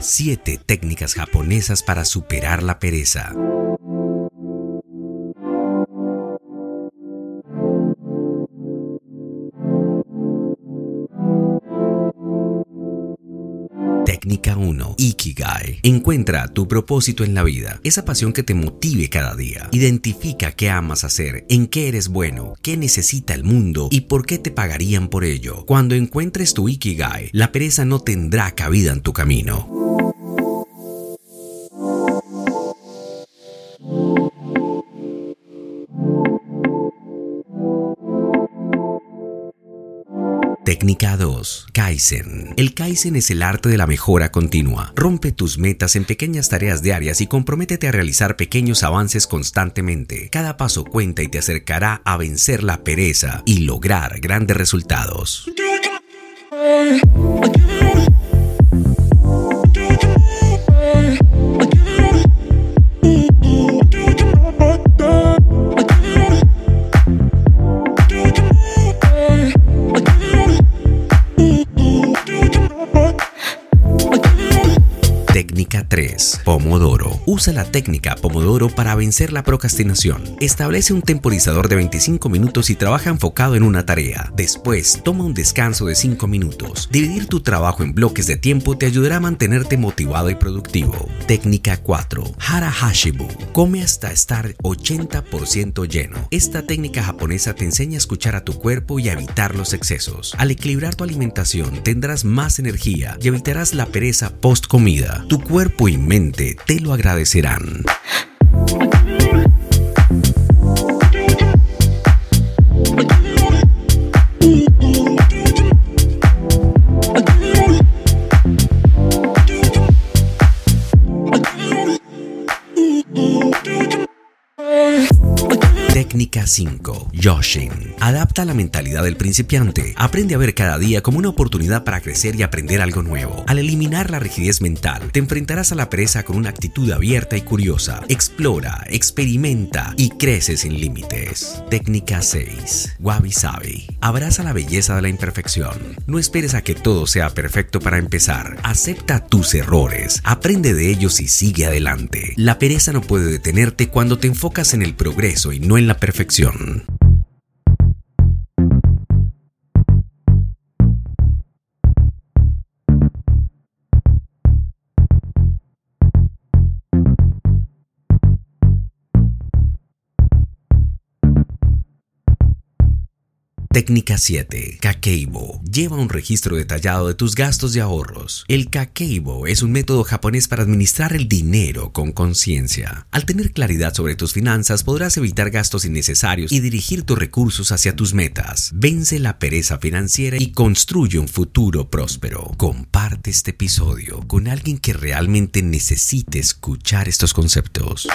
Siete técnicas japonesas para superar la pereza. Técnica 1. Ikigai. Encuentra tu propósito en la vida, esa pasión que te motive cada día. Identifica qué amas hacer, en qué eres bueno, qué necesita el mundo y por qué te pagarían por ello. Cuando encuentres tu Ikigai, la pereza no tendrá cabida en tu camino. Técnica 2. Kaizen. El Kaizen es el arte de la mejora continua. Rompe tus metas en pequeñas tareas diarias y comprométete a realizar pequeños avances constantemente. Cada paso cuenta y te acercará a vencer la pereza y lograr grandes resultados. Pomodoro. Usa la técnica Pomodoro para vencer la procrastinación. Establece un temporizador de 25 minutos y trabaja enfocado en una tarea. Después, toma un descanso de 5 minutos. Dividir tu trabajo en bloques de tiempo te ayudará a mantenerte motivado y productivo. Técnica 4. Hara Hashibu. Come hasta estar 80% lleno. Esta técnica japonesa te enseña a escuchar a tu cuerpo y a evitar los excesos. Al equilibrar tu alimentación, tendrás más energía y evitarás la pereza post comida. Tu cuerpo y mente te lo agradecerán. Técnica 5. Yoshin. Adapta la mentalidad del principiante. Aprende a ver cada día como una oportunidad para crecer y aprender algo nuevo. Al eliminar la rigidez mental, te enfrentarás a la pereza con una actitud abierta y curiosa. Explora, experimenta y crece sin límites. Técnica 6. Wabi Sabi. Abraza la belleza de la imperfección. No esperes a que todo sea perfecto para empezar. Acepta tus errores, aprende de ellos y sigue adelante. La pereza no puede detenerte cuando te enfocas en el progreso y no en la perfección. Técnica 7. Kakeibo. Lleva un registro detallado de tus gastos y ahorros. El Kakeibo es un método japonés para administrar el dinero con conciencia. Al tener claridad sobre tus finanzas podrás evitar gastos innecesarios y dirigir tus recursos hacia tus metas. Vence la pereza financiera y construye un futuro próspero. Comparte este episodio con alguien que realmente necesite escuchar estos conceptos.